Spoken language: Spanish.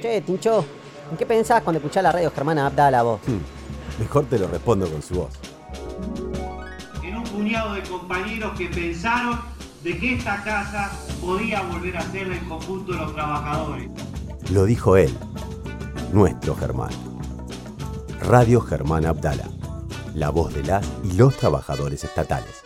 Che, Tincho, ¿en qué pensás cuando escuchás la radio Germana Abdala vos? Hmm, mejor te lo respondo con su voz. En un puñado de compañeros que pensaron de que esta casa podía volver a ser del conjunto de los trabajadores. Lo dijo él, nuestro Germán. Radio Germán Abdala, la voz de las y los trabajadores estatales.